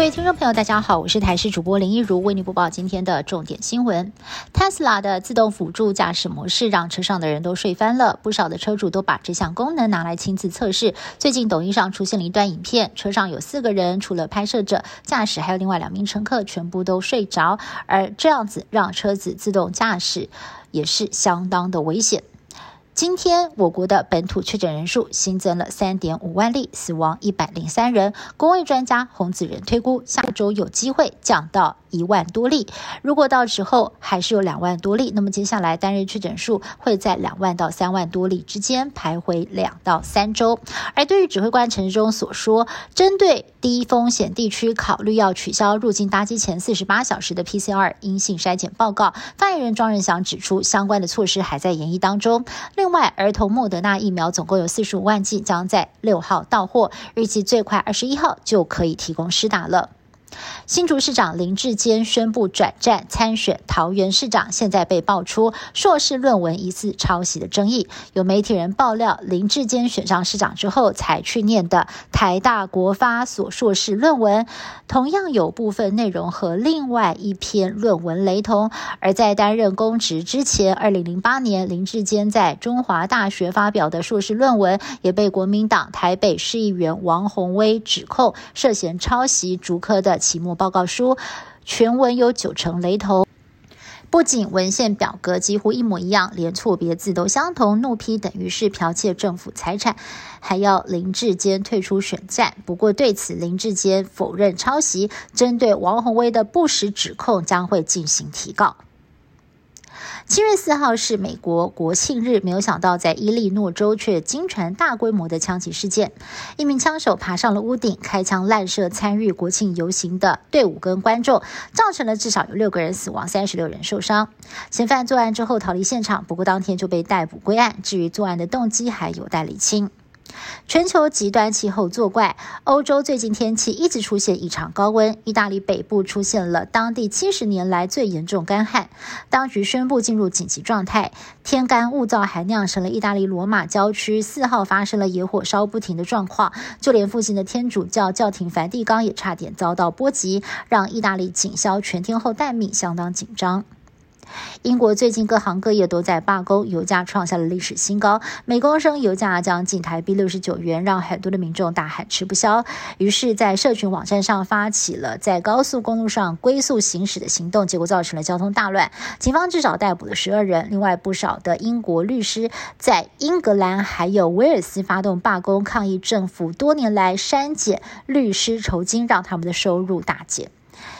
各位听众朋友，大家好，我是台视主播林一如，为您播报今天的重点新闻。Tesla 的自动辅助驾驶模式让车上的人都睡翻了，不少的车主都把这项功能拿来亲自测试。最近抖音上出现了一段影片，车上有四个人，除了拍摄者、驾驶，还有另外两名乘客，全部都睡着，而这样子让车子自动驾驶也是相当的危险。今天，我国的本土确诊人数新增了三点五万例，死亡一百零三人。公卫专家洪子仁推估，下周有机会降到一万多例。如果到时候还是有两万多例，那么接下来单日确诊数会在两万到三万多例之间徘徊两到三周。而对于指挥官陈时中所说，针对低风险地区考虑要取消入境搭机前四十八小时的 PCR 阴性筛检报告，发言人庄仁祥指出，相关的措施还在研议当中。另另外，儿童莫德纳疫苗总共有四十五万剂，将在六号到货，预计最快二十一号就可以提供施打了。新竹市长林志坚宣布转战参选桃园市长，现在被爆出硕士论文疑似抄袭的争议。有媒体人爆料，林志坚选上市长之后才去念的台大国发所硕士论文，同样有部分内容和另外一篇论文雷同。而在担任公职之前，二零零八年林志坚在中华大学发表的硕士论文，也被国民党台北市议员王宏威指控涉嫌抄袭竹科的。期末报告书全文有九成雷同，不仅文献表格几乎一模一样，连错别字都相同，怒批等于是剽窃政府财产，还要林志坚退出选战。不过对此，林志坚否认抄袭，针对王宏威的不实指控将会进行提告。七月四号是美国国庆日，没有想到在伊利诺州却惊传大规模的枪击事件。一名枪手爬上了屋顶，开枪滥射参与国庆游行的队伍跟观众，造成了至少有六个人死亡，三十六人受伤。嫌犯作案之后逃离现场，不过当天就被逮捕归案。至于作案的动机，还有待理清。全球极端气候作怪，欧洲最近天气一直出现异常高温。意大利北部出现了当地七十年来最严重干旱，当局宣布进入紧急状态。天干物燥还酿成了意大利罗马郊区四号发生了野火烧不停的状况，就连附近的天主教教廷梵蒂冈也差点遭到波及，让意大利警消全天候待命相当紧张。英国最近各行各业都在罢工，油价创下了历史新高，每公升油价将近台币六十九元，让很多的民众大喊吃不消。于是，在社群网站上发起了在高速公路上龟速行驶的行动，结果造成了交通大乱。警方至少逮捕了十二人，另外不少的英国律师在英格兰还有威尔斯发动罢工，抗议政府多年来删减律师酬金，让他们的收入大减。